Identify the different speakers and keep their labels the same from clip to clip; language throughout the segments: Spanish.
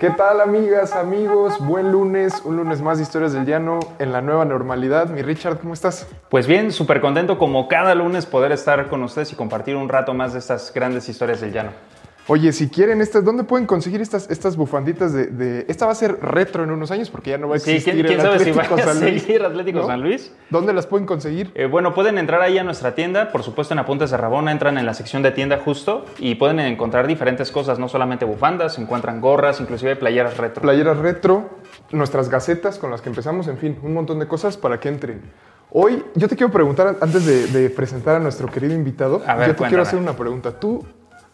Speaker 1: ¿Qué tal amigas, amigos? Buen lunes, un lunes más de Historias del Llano en la nueva normalidad. Mi Richard, ¿cómo estás?
Speaker 2: Pues bien, súper contento como cada lunes poder estar con ustedes y compartir un rato más de estas grandes historias del llano.
Speaker 1: Oye, si quieren estas, ¿dónde pueden conseguir estas, estas bufanditas de, de- Esta va a ser retro en unos años porque ya no va a
Speaker 2: Sí,
Speaker 1: existir
Speaker 2: ¿quién, quién
Speaker 1: el
Speaker 2: sabe si
Speaker 1: Atlético
Speaker 2: vaya a
Speaker 1: San Luis.
Speaker 2: seguir Atlético
Speaker 1: ¿no?
Speaker 2: San Luis?
Speaker 1: ¿Dónde las pueden conseguir?
Speaker 2: Eh, bueno, pueden entrar ahí a nuestra tienda, por supuesto en Apuntes de Rabona, entran en la sección de tienda justo y pueden encontrar diferentes cosas, no solamente bufandas, encuentran gorras, inclusive playeras retro.
Speaker 1: Playeras retro, nuestras gacetas con las que empezamos, en fin, un montón de cosas para que entren. Hoy yo te quiero preguntar, antes de, de presentar a nuestro querido invitado,
Speaker 2: A ver,
Speaker 1: yo te quiero
Speaker 2: cuéntame.
Speaker 1: hacer una pregunta. ¿Tú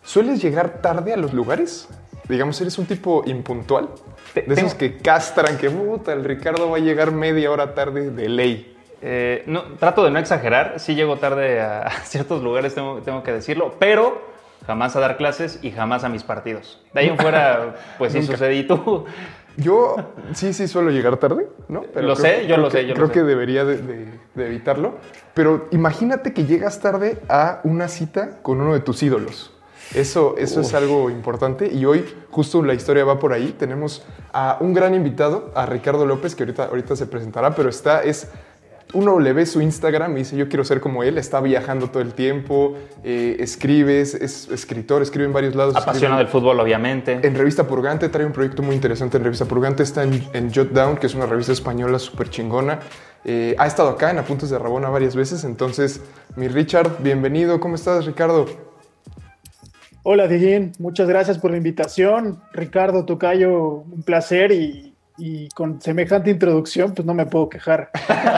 Speaker 1: sueles llegar tarde a los lugares? Digamos, ¿eres un tipo impuntual?
Speaker 2: Te-
Speaker 1: De esos
Speaker 2: tengo-
Speaker 1: que castran, que puta, el Ricardo va a llegar media hora tarde de ley.
Speaker 2: Eh, no, trato de no exagerar, sí llego tarde a ciertos lugares, tengo, tengo que decirlo, pero jamás a dar clases y jamás a mis partidos. De ahí en fuera, pues sí sucede. ¿Y tú?
Speaker 1: Yo sí, sí suelo llegar tarde, ¿no?
Speaker 2: Lo sé, yo
Speaker 1: creo
Speaker 2: lo sé,
Speaker 1: que-
Speaker 2: yo lo
Speaker 1: creo
Speaker 2: sé.
Speaker 1: que debería de, de- de evitarlo. Pero imagínate que llegas tarde a una cita con uno de tus ídolos. Eso, eso es algo importante y hoy justo la historia va por ahí. Tenemos a un gran invitado, a Ricardo López, que ahorita, ahorita se presentará, pero está, es, uno le ve su Instagram y dice yo quiero ser como él, está viajando todo el tiempo, eh, escribe, es, es escritor, escribe en varios lados.
Speaker 2: Apasionado del fútbol, obviamente.
Speaker 1: en Revista Purgante trae un proyecto muy interesante en Revista Purgante. Está en, en Jot Down, que es una revista española súper chingona. Eh, ha estado acá en Apuntes de Rabona varias veces. Entonces, mi Richard, bienvenido. ¿Cómo estás, Ricardo?
Speaker 3: Hola, Dieguín. Muchas gracias por la invitación. Ricardo Tocayo, un placer y, y con semejante introducción, pues no me puedo quejar.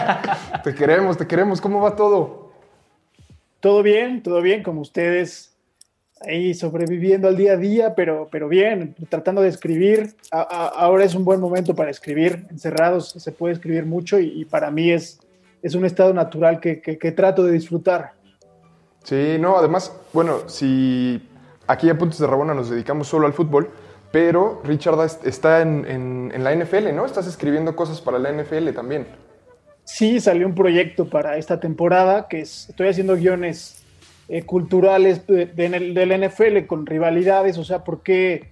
Speaker 1: Te queremos, te queremos. ¿Cómo va todo?
Speaker 3: Todo bien, todo bien, como ustedes, ahí sobreviviendo al día a día, pero, pero bien, tratando de escribir. A- a- ahora es un buen momento para escribir. Encerrados se puede escribir mucho y, y para mí es, es un estado natural que, que- que trato de disfrutar.
Speaker 1: Sí, no, además, bueno, si aquí a Apuntes de Rabona nos dedicamos solo al fútbol, pero Richard es- está en, la NFL, ¿no? Estás escribiendo cosas para la NFL también.
Speaker 3: Sí, salió un proyecto para esta temporada que es, estoy haciendo guiones eh, culturales de, de- del NFL con rivalidades, o sea, ¿por qué,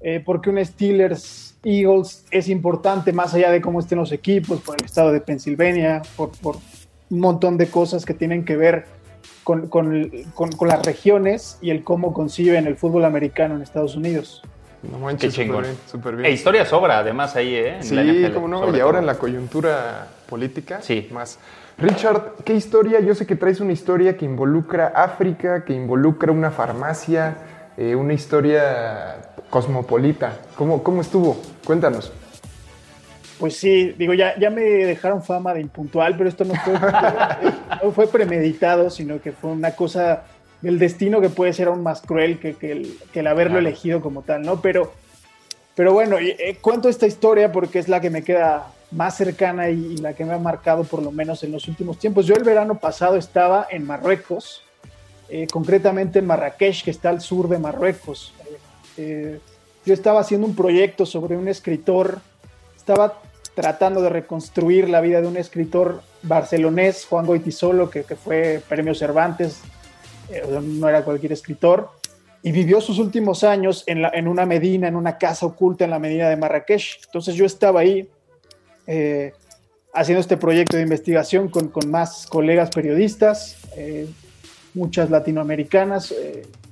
Speaker 3: eh, por qué un Steelers Eagles es importante más allá de cómo estén los equipos, por el estado de Pensilvania, por, por un montón de cosas que tienen que ver con, con- con- con las regiones y el cómo conciben el fútbol americano en Estados Unidos.
Speaker 1: No manches,
Speaker 2: Qué chingón.
Speaker 1: súper bien.
Speaker 2: E historia sobra, además, ahí, ¿eh? En
Speaker 1: Sí,
Speaker 2: la NFL,
Speaker 1: cómo no, y ahora
Speaker 2: todo.
Speaker 1: en la coyuntura política,
Speaker 2: Sí.
Speaker 1: más. Richard, ¿qué historia? Yo sé que traes una historia que involucra África, que involucra una farmacia, eh, una historia cosmopolita. ¿Cómo, ¿Cómo estuvo? Cuéntanos.
Speaker 3: Pues sí, digo, ya, ya me dejaron fama de impuntual, pero esto no fue, no fue premeditado, sino que fue una cosa del destino que puede ser aún más cruel que, que el, que el haberlo
Speaker 2: Claro.
Speaker 3: elegido como tal, ¿no? Pero, pero bueno, eh, cuento esta historia porque es la que me queda más cercana y, y la que me ha marcado por lo menos en los últimos tiempos. Yo el verano pasado estaba en Marruecos, eh, concretamente en Marrakech, que está al sur de Marruecos. Eh, yo estaba haciendo un proyecto sobre un escritor, estaba tratando de reconstruir la vida de un escritor barcelonés, Juan Goitisolo, que, que fue premio Cervantes, eh, no era cualquier escritor, y vivió sus últimos años en, en una medina, en una casa oculta en la medina de Marrakech. Entonces yo estaba ahí eh, haciendo este proyecto de investigación con, con más colegas periodistas, eh, muchas latinoamericanas,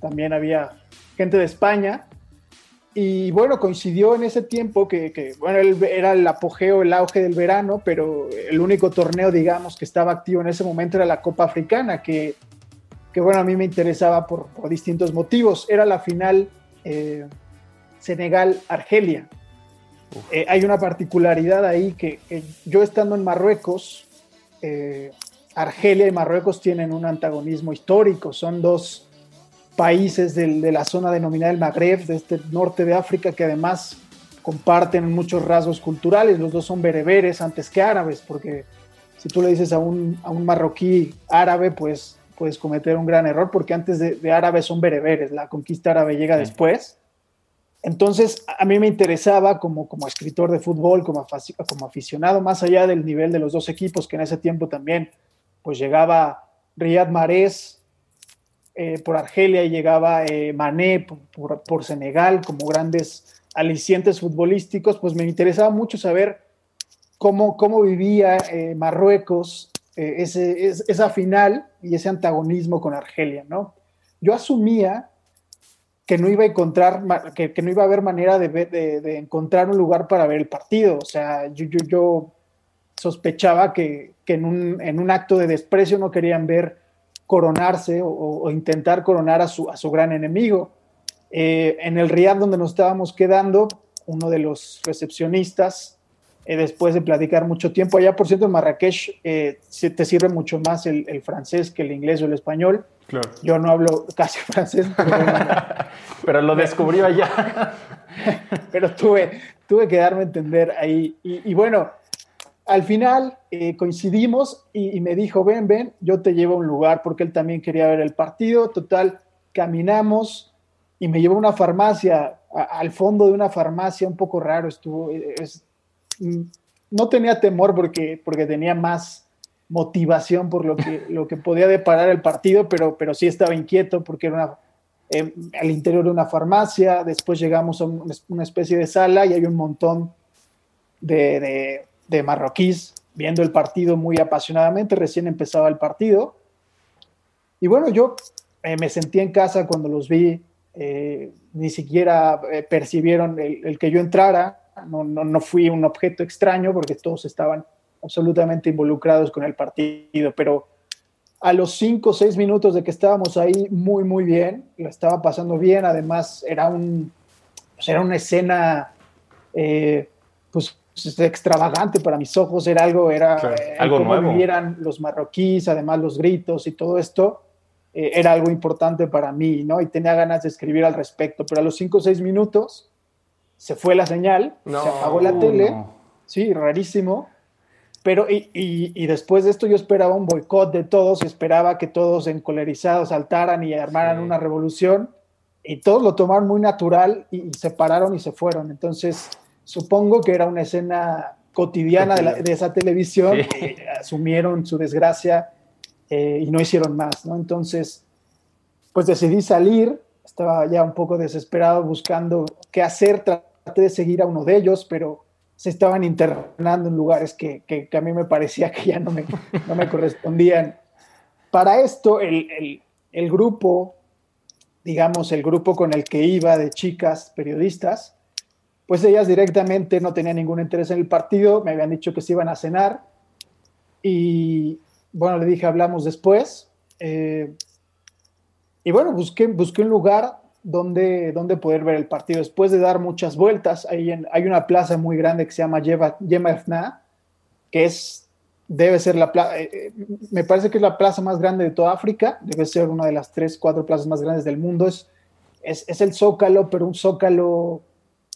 Speaker 3: también había gente de España. Y bueno, coincidió en ese tiempo que, que, bueno, era el apogeo, el auge del verano, pero el único torneo, digamos, que estaba activo en ese momento era la Copa Africana, que, que bueno, a mí me interesaba por, por distintos motivos. Era la final eh, Senegal-Argelia. Eh, hay una particularidad ahí que, que yo estando en Marruecos, eh, Argelia y Marruecos tienen un antagonismo histórico, son dos países del- de la zona denominada el Magreb, de este norte de África, que además comparten muchos rasgos culturales, los dos son bereberes antes que árabes, porque si tú le dices a un, a un marroquí árabe, pues puedes cometer un gran error porque antes de, de árabes son bereberes, la conquista árabe llega
Speaker 2: Sí.
Speaker 3: después. Entonces, a mí me interesaba como, como escritor de fútbol, como, como aficionado, más allá del nivel de los dos equipos, que en ese tiempo también, pues llegaba Riyad Mahrez eh, por Argelia y llegaba eh, Mané por, por- Senegal, como grandes alicientes futbolísticos, pues me interesaba mucho saber cómo, cómo vivía eh, Marruecos ese, es- esa final y ese antagonismo con Argelia, ¿no? Yo asumía que no iba a encontrar, que, que no iba a haber manera de- de encontrar un lugar para ver el partido. O sea, yo, yo, yo sospechaba que, que en, un, en un acto de desprecio no querían ver coronarse o, o intentar coronar a su, a su gran enemigo. Eh, en el Riyadh donde nos estábamos quedando, uno de los recepcionistas, eh, después de platicar mucho tiempo, allá por cierto en Marrakech eh, se- te sirve mucho más el, el francés que el inglés o el español.
Speaker 1: Claro.
Speaker 3: Yo no hablo casi francés, pero, bueno,
Speaker 2: Pero lo descubrió allá.
Speaker 3: pero tuve, tuve que darme a entender ahí. Y, y bueno, al final eh, coincidimos y, me dijo, ven, ven, yo te llevo a un lugar porque él también quería ver el partido. Total, caminamos y me llevó a una farmacia, al fondo de una farmacia, un poco raro estuvo. eh, es- mm, no tenía temor porque, porque tenía más motivación por lo que, lo que podía deparar el partido, pero, pero sí estaba inquieto porque era una, eh, al interior de una farmacia, después llegamos a un- una especie de sala y hay un montón de, de- de marroquíes viendo el partido muy apasionadamente, recién empezaba el partido. Y bueno, yo eh, me sentí en casa cuando los vi, eh, ni siquiera eh, percibieron el, que yo entrara, no, no, no fui un objeto extraño porque todos estaban absolutamente involucrados con el partido, pero a los cinco o seis minutos de que estábamos ahí muy, muy bien, lo estaba pasando bien, además era, un, pues era una escena eh, pues extravagante para mis ojos, era algo, era
Speaker 1: Claro,
Speaker 3: eh,
Speaker 2: algo
Speaker 3: cómo
Speaker 2: nuevo.
Speaker 3: vivieran los marroquíes, además los gritos y todo esto, eh, era algo importante para mí, ¿no? Y tenía ganas de escribir al respecto, pero a los cinco o seis minutos se fue la señal,
Speaker 1: No,
Speaker 3: se apagó la tele,
Speaker 2: No.
Speaker 3: sí, rarísimo. Pero, y, y- y después de esto yo esperaba un boicot de todos, y esperaba que todos encolerizados saltaran y armaran
Speaker 1: Sí.
Speaker 3: una revolución, y todos lo tomaron muy natural y, y se pararon y se fueron. Entonces, supongo que era una escena cotidiana de, la- de esa televisión,
Speaker 2: Sí.
Speaker 3: eh, asumieron su desgracia eh, y no hicieron más, ¿no? Entonces, pues decidí salir, estaba ya un poco desesperado buscando qué hacer, traté de seguir a uno de ellos, pero se estaban internando en lugares que, que- que a mí me parecía que ya no me, no me correspondían. Para esto, el, el- el grupo, digamos, el grupo con el que iba de chicas periodistas, pues ellas directamente no tenían ningún interés en el partido, me habían dicho que se iban a cenar y bueno, le dije, hablamos después. eh, y bueno, busqué, busqué un lugar donde, donde poder ver el partido. Después de dar muchas vueltas, en- hay una plaza muy grande que se llama Yema Yema Efna, que es, debe ser la plaza, me parece que es la plaza más grande de toda África, debe ser una de las tres, cuatro plazas más grandes del mundo. Es, es, es el zócalo, pero un zócalo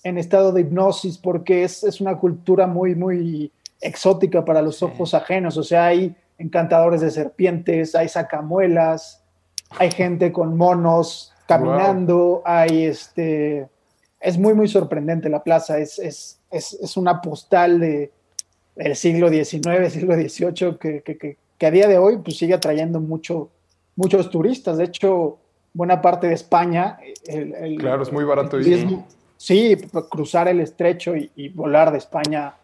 Speaker 3: en estado de hipnosis, porque es, es una cultura muy, muy exótica para los ojos ajenos. O sea, hay encantadores de serpientes, hay sacamuelas, hay gente con monos caminando, hay este... Es muy, muy sorprendente la plaza, es, es, es, es una postal de, del siglo XIX, siglo XVIII, que, que, que, que a día de hoy pues, sigue atrayendo mucho, muchos turistas. De hecho, buena parte de España... El, el-
Speaker 1: Claro, es muy barato
Speaker 3: el. Sí, p- cruzar el estrecho y, y volar de España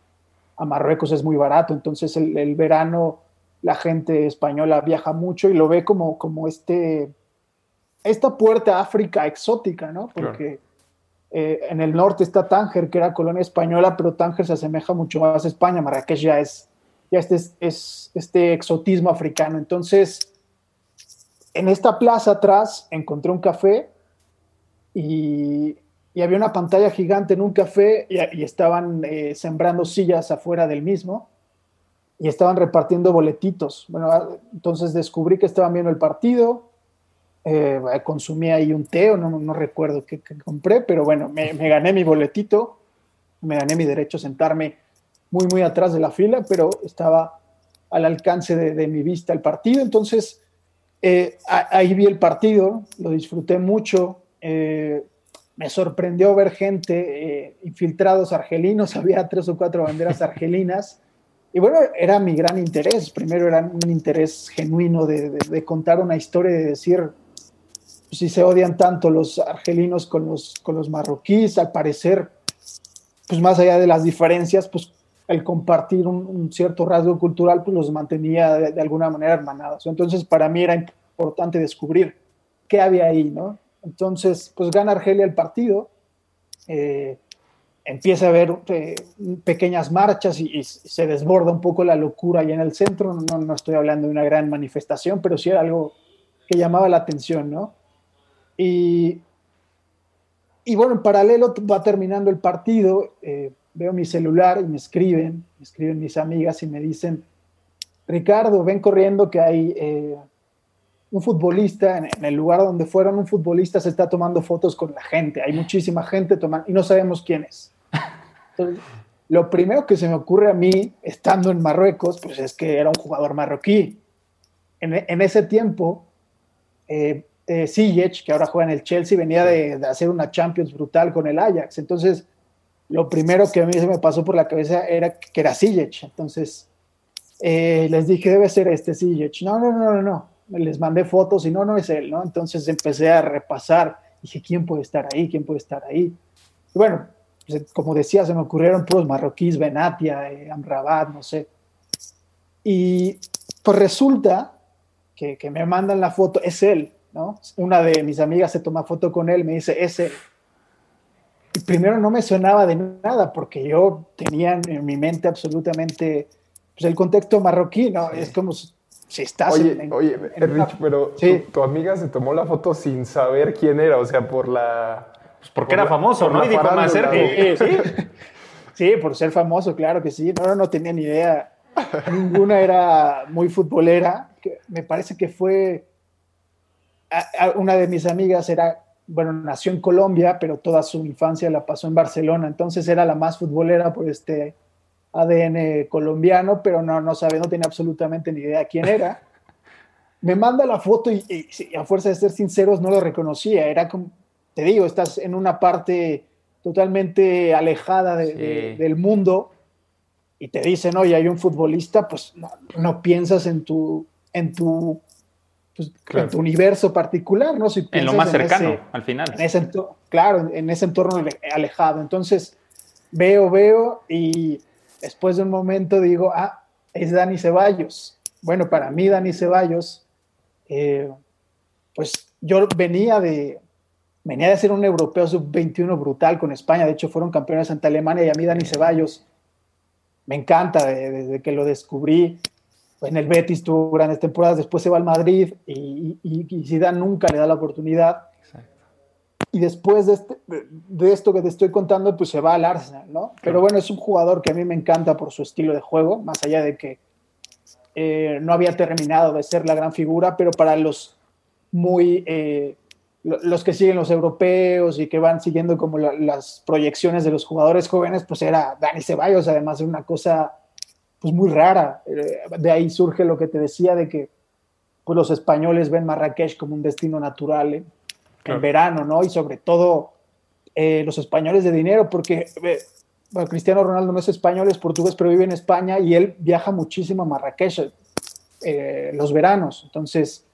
Speaker 3: a Marruecos es muy barato. Entonces, el, el verano la gente española viaja mucho y lo ve como, como este, esta puerta a África exótica, ¿no? Porque eh, en el norte está Tánger, que era colonia española, pero Tánger se asemeja mucho más a España. Marrakech ya es, ya este, es, es este exotismo africano. Entonces, en esta plaza atrás encontré un café y, y había una pantalla gigante en un café y, estaban eh, sembrando sillas afuera del mismo y estaban repartiendo boletitos. Bueno, ah, entonces descubrí que estaban viendo el partido, eh, consumí ahí un té, o no, no recuerdo qué, compré, pero bueno, me, me gané mi boletito, me gané mi derecho a sentarme muy, muy atrás de la fila, pero estaba al alcance de, de mi vista el partido, entonces eh, ahí vi el partido, lo disfruté mucho. Eh, me sorprendió ver gente, eh, infiltrados argelinos, había tres o cuatro banderas argelinas. Y bueno, era mi gran interés. Primero era un interés genuino de, contar una historia, de decir, pues, si se odian tanto los argelinos con los, con los marroquíes, al parecer, pues más allá de las diferencias, pues el compartir un, cierto rasgo cultural, pues los mantenía de, de, alguna manera hermanados. Entonces, para mí era importante descubrir qué había ahí, ¿no? Entonces, pues gana Argelia el partido, eh, empieza a haber eh, pequeñas marchas y, se desborda un poco la locura ahí en el centro. No, no, estoy hablando de una gran manifestación, pero sí era algo que llamaba la atención, ¿no? Y, y bueno, en paralelo va terminando el partido, eh, veo mi celular y me escriben, me escriben mis amigas y me dicen, Ricardo, ven corriendo que hay un futbolista, en, el lugar donde fueron, un futbolista se está tomando fotos con la gente. Hay muchísima gente tomando y no sabemos quién es. Lo primero que se me ocurre a mí, estando en Marruecos, pues es que era un jugador marroquí. En, ese tiempo, eh, eh que ahora juega en el Chelsea, venía de, hacer una Champions brutal con el Ajax. Entonces, lo primero que a mí se me pasó por la cabeza era que era Ziyech. Entonces, eh, les dije, debe ser este Ziyech. No, no, no, no, no les mandé fotos y no, no es él, ¿no? Entonces empecé a repasar, dije, ¿quién puede estar ahí? ¿Quién puede estar ahí? Y bueno, pues, como decía, se me ocurrieron puros marroquíes, Benatia, eh, Amrabat, no sé. Y pues resulta que, que, me mandan la foto, es él, ¿no? Una de mis amigas se toma foto con él, me dice, es él. Y primero no me sonaba de nada porque yo tenía en mi mente absolutamente pues, el contexto marroquí, ¿no? Es como si estás
Speaker 1: oye, oye Rich, pero tu, amiga se tomó la foto sin saber quién era, o sea, por la...
Speaker 2: Pues porque era famoso, ¿no? Y dijo, más cerca.
Speaker 3: ¿sí? sí, por ser famoso, claro que sí. No, no tenía ni idea. Ninguna era muy futbolera. Me parece que fue... una de mis amigas era, bueno, nació en Colombia, pero toda su infancia la pasó en Barcelona, entonces era la más futbolera por este ADN colombiano, pero no, no sabe, no tiene absolutamente ni idea quién era. Me manda la foto y, a fuerza de ser sinceros no lo reconocía. Era como, te digo, estás en una parte totalmente alejada del mundo y te dicen, oye, hay un futbolista, pues no, piensas en tu, en tu, pues, en tu universo particular, ¿no? Si
Speaker 2: en lo más cercano, al final.
Speaker 3: En ese claro, en ese entorno alejado. Entonces, veo, veo y Después de un momento digo, ah, es Dani Ceballos. Bueno, para mí Dani Ceballos, eh, pues yo venía de, venía de ser un europeo sub-21 brutal con España, de hecho fueron campeones ante Alemania y a mí Dani Ceballos me encanta desde que lo descubrí. En el Betis tuvo grandes temporadas, después se va al Madrid y, y, y nunca le da la oportunidad y después de, este, de, esto que te estoy contando, pues se va al Arsenal, ¿no? Pero bueno, es un jugador que a mí me encanta por su estilo de juego, más allá de que eh, no había terminado de ser la gran figura, pero para los muy, eh, los que siguen los europeos y que van siguiendo como las proyecciones de los jugadores jóvenes, pues era Dani Ceballos, además de una cosa pues muy rara. Eh, de ahí surge lo que te decía de que pues, los españoles ven Marrakech como un destino natural en verano, ¿no? Y sobre todo eh, los españoles de dinero, porque eh, Cristiano Ronaldo no es español, es portugués, pero vive en España y él viaja muchísimo a Marrakech eh, los veranos. Entonces,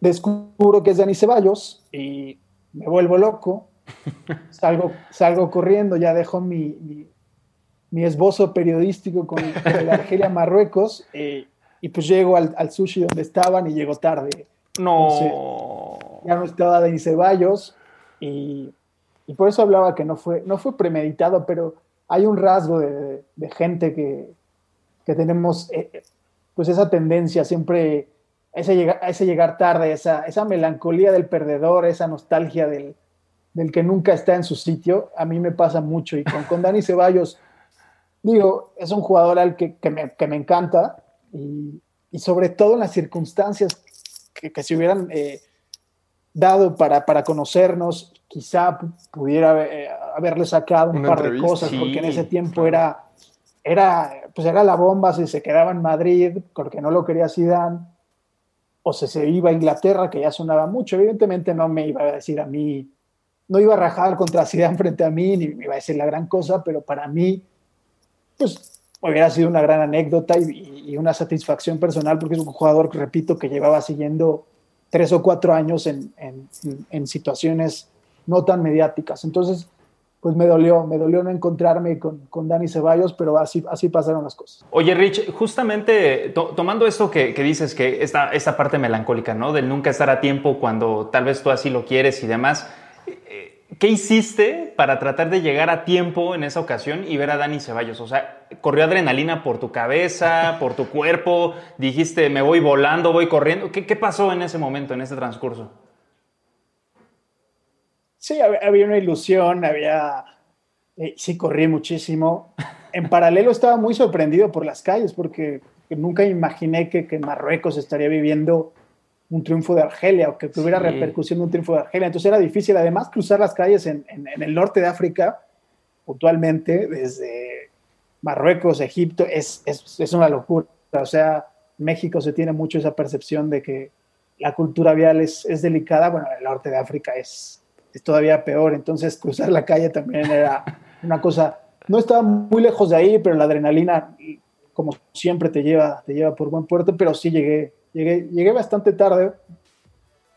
Speaker 3: descubro que es Dani Ceballos y me vuelvo loco. salgo, salgo corriendo, ya dejo mi, mi, esbozo periodístico con, con Argelia Marruecos y pues llego al, al, sushi donde estaban y llego tarde.
Speaker 2: No.
Speaker 3: Ya no estaba Denis Ceballos y, y, por eso hablaba que no fue, no fue premeditado, pero hay un rasgo de, de gente que, que tenemos eh, pues esa tendencia siempre, ese llegar, ese llegar tarde, esa, esa melancolía del perdedor, esa nostalgia del, del que nunca está en su sitio, a mí me pasa mucho. Y con, con Dani Ceballos, digo, es un jugador al que, que, me, que me encanta y, y sobre todo en las circunstancias que, que se hubieran eh, dado para, para, conocernos, quizá pudiera eh, haberle sacado un par de cosas, porque en ese tiempo era, era, pues era la bomba si se quedaba en Madrid, porque no lo quería Zidane. o se, se iba a Inglaterra, que ya sonaba mucho. Evidentemente no me iba a decir a mí, no iba a rajar contra Zidane frente a mí, ni me iba a decir la gran cosa, pero para mí, pues hubiera sido una gran anécdota y, y una satisfacción personal, porque es un jugador, repito, que llevaba siguiendo tres o cuatro años en, en, situaciones no tan mediáticas. Entonces, pues me dolió, me dolió no encontrarme con, con Dani Ceballos, pero así, así pasaron las cosas.
Speaker 2: Oye, Rich, justamente to tomando esto que, que, dices, que esta, esta parte melancólica, ¿no? Del nunca estar a tiempo cuando tal vez tú así lo quieres y demás, eh, ¿qué hiciste para tratar de llegar a tiempo en esa ocasión y ver a Dani Ceballos? O sea, ¿corrió adrenalina por tu cabeza, por tu cuerpo? ¿Dijiste, me voy volando, voy corriendo? ¿Qué, pasó en ese momento, en ese transcurso?
Speaker 3: Sí, había una ilusión, había... Eh, sí, corrí muchísimo. En paralelo estaba muy sorprendido por las calles porque nunca imaginé que, que Marruecos estaría viviendo un triunfo de Argelia o que tuviera sí. repercusión de un triunfo de Argelia. Entonces era difícil, además, cruzar las calles en, en, en, el norte de África, puntualmente, desde Marruecos, Egipto, es, es, es, una locura. O sea, México se tiene mucho esa percepción de que la cultura vial es, es delicada. Bueno, el norte de África es, es todavía peor. Entonces, cruzar la calle también era una cosa. No estaba muy lejos de ahí, pero la adrenalina, como siempre, te lleva, te lleva por buen puerto. Pero sí llegué, llegué, llegué bastante tarde,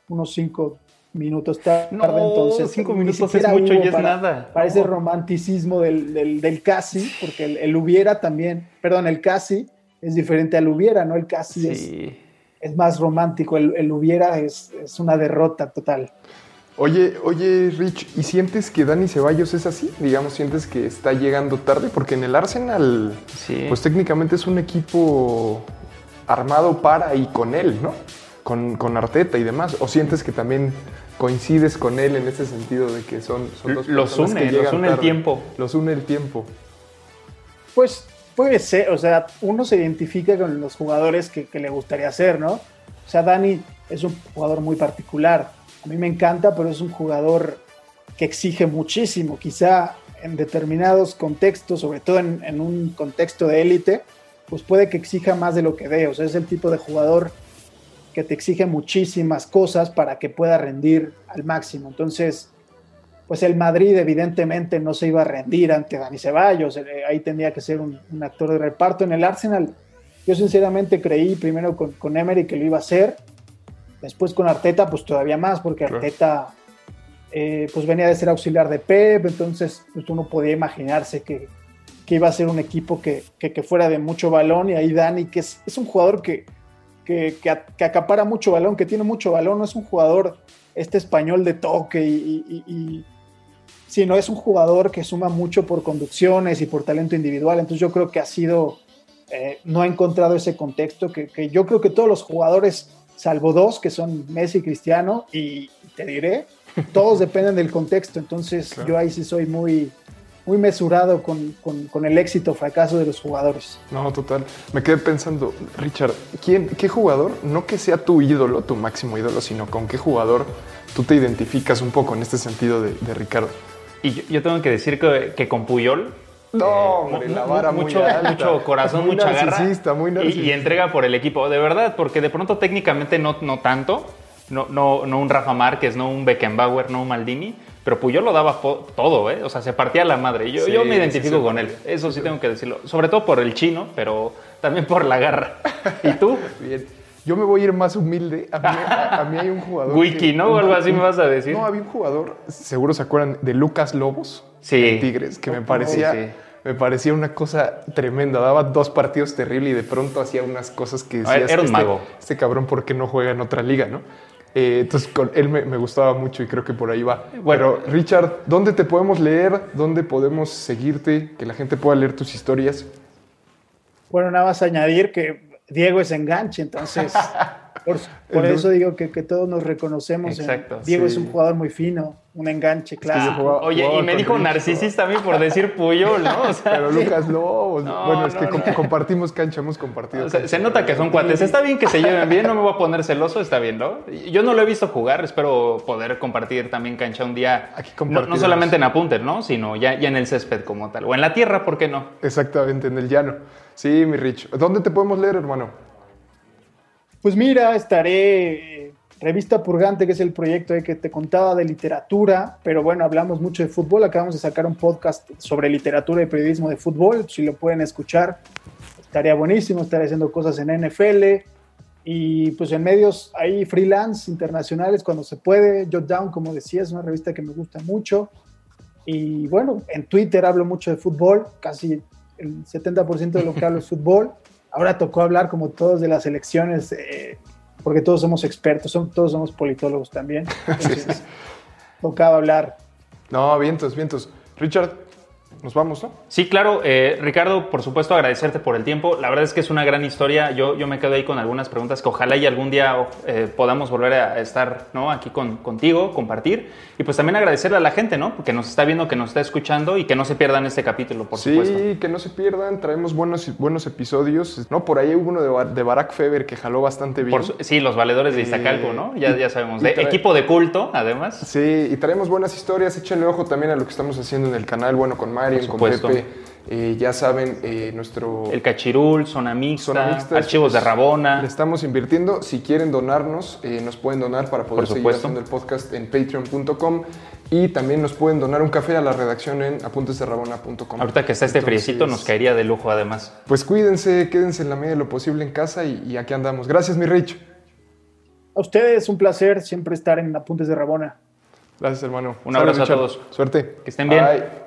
Speaker 3: unos cinco minutos tarde.
Speaker 2: No,
Speaker 3: entonces,
Speaker 2: cinco minutos es mucho y es
Speaker 3: para,
Speaker 2: nada.
Speaker 3: Para ese romanticismo del, del, del casi, porque el, el, hubiera también, perdón, el casi es diferente al hubiera, ¿no? El casi sí. es, es, más romántico, el, el hubiera es, es una derrota total.
Speaker 1: Oye, oye, Rich, ¿y sientes que Dani Ceballos es así? Digamos, ¿sientes que está llegando tarde? Porque en el Arsenal, sí. pues técnicamente es un equipo armado para y con él, ¿no? Con, con, Arteta y demás. ¿O sientes que también coincides con él en ese sentido de que son, son dos
Speaker 2: los une,
Speaker 1: que
Speaker 2: los une
Speaker 1: tarde.
Speaker 2: el tiempo.
Speaker 1: Los une el tiempo.
Speaker 3: Pues puede ser, o sea, uno se identifica con los jugadores que, que le gustaría ser, ¿no? O sea, Dani es un jugador muy particular a mí me encanta, pero es un jugador que exige muchísimo. Quizá en determinados contextos, sobre todo en, en un contexto de élite, pues puede que exija más de lo que dé. O sea, es el tipo de jugador que te exige muchísimas cosas para que pueda rendir al máximo. Entonces, pues el Madrid evidentemente no se iba a rendir ante Dani Ceballos. Ahí tenía que ser un, un actor de reparto. En el Arsenal, yo sinceramente creí primero con, con Emery que lo iba a hacer Después con Arteta, pues todavía más, porque Arteta eh, pues venía de ser auxiliar de Pep, entonces pues uno podía imaginarse que, que iba a ser un equipo que, que, que, fuera de mucho balón, y ahí Dani, que es, es un jugador que, que, acapara mucho balón, que tiene mucho balón, no es un jugador este español de toque y, y, y sino es un jugador que suma mucho por conducciones y por talento individual, entonces yo creo que ha sido, eh, no ha encontrado ese contexto, que, que yo creo que todos los jugadores salvo dos que son Messi y Cristiano, y te diré, todos dependen del contexto, entonces claro. yo ahí sí soy muy, muy mesurado con, con, con, el éxito o fracaso de los jugadores.
Speaker 1: No, total. Me quedé pensando, Richard, ¿quién, ¿qué jugador, no que sea tu ídolo, tu máximo ídolo, sino con qué jugador tú te identificas un poco en este sentido de, de Ricardo?
Speaker 2: Y yo, yo, tengo que decir que, que con Puyol
Speaker 1: no, hombre, la vara
Speaker 2: mucho,
Speaker 1: muy alta.
Speaker 2: mucho corazón,
Speaker 1: muy
Speaker 2: mucha garra
Speaker 1: muy
Speaker 2: y, y, entrega por el equipo, de verdad, porque de pronto técnicamente no, no tanto, no, no, no un Rafa Márquez, no un Beckenbauer, no un Maldini, pero Puyol lo daba todo, ¿eh? o sea, se partía la madre. Yo, sí, yo me identifico sí, con él, eso sí tengo que decirlo, sobre todo por el chino, pero también por la garra. ¿Y tú?
Speaker 1: Bien. Yo me voy a ir más humilde. A mí, a, a mí hay un jugador.
Speaker 2: Wiki, ¿no? O algo así me vas a decir.
Speaker 1: No, había un jugador, seguro se acuerdan, de Lucas Lobos,
Speaker 2: sí.
Speaker 1: en Tigres, que me parecía. Sí, sí me parecía una cosa tremenda. Daba dos partidos terribles y de pronto hacía unas cosas que decías,
Speaker 2: Era un
Speaker 1: este,
Speaker 2: mago.
Speaker 1: Este cabrón, ¿por qué no juega en otra liga, no? Eh, entonces, con él me, me, gustaba mucho y creo que por ahí va. Bueno, Pero, Richard, ¿dónde te podemos leer? ¿Dónde podemos seguirte? Que la gente pueda leer tus historias.
Speaker 3: Bueno, nada más añadir que Diego es enganche, entonces por, por eso digo que, que, todos nos reconocemos.
Speaker 2: Exacto.
Speaker 3: En, Diego sí. es un jugador muy fino, un enganche, claro.
Speaker 2: Es que jugaba, Oye, jugaba y me dijo narcisista a mí por decir Puyol, ¿no? O
Speaker 1: sea, Pero Lucas Lobos, no, bueno, es no, que no. compartimos cancha, hemos compartido.
Speaker 2: O sea,
Speaker 1: cancha,
Speaker 2: se nota que son cuates. Está bien que se lleven bien, no me voy a poner celoso, está bien, ¿no? Yo no lo he visto jugar, espero poder compartir también cancha un día.
Speaker 1: Aquí
Speaker 2: no, no, solamente en Apunter, ¿no? Sino ya, ya en el césped como tal. O en la tierra, ¿por qué no?
Speaker 1: Exactamente, en el llano. Sí, mi Rich. ¿Dónde te podemos leer, hermano?
Speaker 3: Pues mira, estaré Revista Purgante, que es el proyecto que te contaba de literatura, pero bueno, hablamos mucho de fútbol. Acabamos de sacar un podcast sobre literatura y periodismo de fútbol. Si lo pueden escuchar, estaría buenísimo. Estaré haciendo cosas en NFL y pues en medios ahí freelance internacionales cuando se puede. Jot Down, como decía, es una revista que me gusta mucho. Y bueno, en Twitter hablo mucho de fútbol, casi el 70% de lo que hablo es fútbol. Ahora tocó hablar como todos de las elecciones, eh, porque todos somos expertos, son, todos somos politólogos también. Entonces, tocaba hablar.
Speaker 1: No, vientos, vientos. Richard, nos vamos, ¿no?
Speaker 2: Sí, claro. Eh, Ricardo, por supuesto, agradecerte por el tiempo. La verdad es que es una gran historia. Yo, yo me quedo ahí con algunas preguntas que ojalá y algún día eh, podamos volver a estar ¿no? aquí con, contigo, compartir. Y pues también agradecerle a la gente, ¿no? Que nos está viendo, que nos está escuchando y que no se pierdan este capítulo, por
Speaker 1: sí,
Speaker 2: supuesto.
Speaker 1: Sí, que no se pierdan. Traemos buenos, buenos episodios. ¿no? Por ahí hubo uno de, de Barack Feber que jaló bastante bien.
Speaker 2: Por sí, los valedores de
Speaker 1: Eh,
Speaker 2: Iztacalco, ¿no? Ya, ya sabemos. De equipo de culto, además.
Speaker 1: Sí, y traemos buenas historias. Échenle ojo también a lo que estamos haciendo en el canal. Bueno, con Marian,
Speaker 2: Por
Speaker 1: con. Pepe. Eh, ya saben, eh, nuestro...
Speaker 2: El Cachirul, Zona Mixta,
Speaker 1: Zona Mixta,
Speaker 2: Archivos de Rabona.
Speaker 1: Le estamos invirtiendo. Si quieren donarnos, eh, nos pueden donar para poder
Speaker 2: Por
Speaker 1: seguir haciendo el podcast en patreon.com y también nos pueden donar un café a la redacción en apuntesderrabona.com.
Speaker 2: Ahorita que está este
Speaker 1: Entonces,
Speaker 2: friecito, nos caería de lujo, además.
Speaker 1: Pues cuídense, quédense en la medida de lo posible en casa y, y aquí andamos. Gracias, mi Rich.
Speaker 3: A ustedes, un placer siempre estar en Apuntes de Rabona.
Speaker 1: Gracias, hermano.
Speaker 2: Un abrazo a todos.
Speaker 1: Suerte.
Speaker 2: Que estén bien.
Speaker 1: Bye.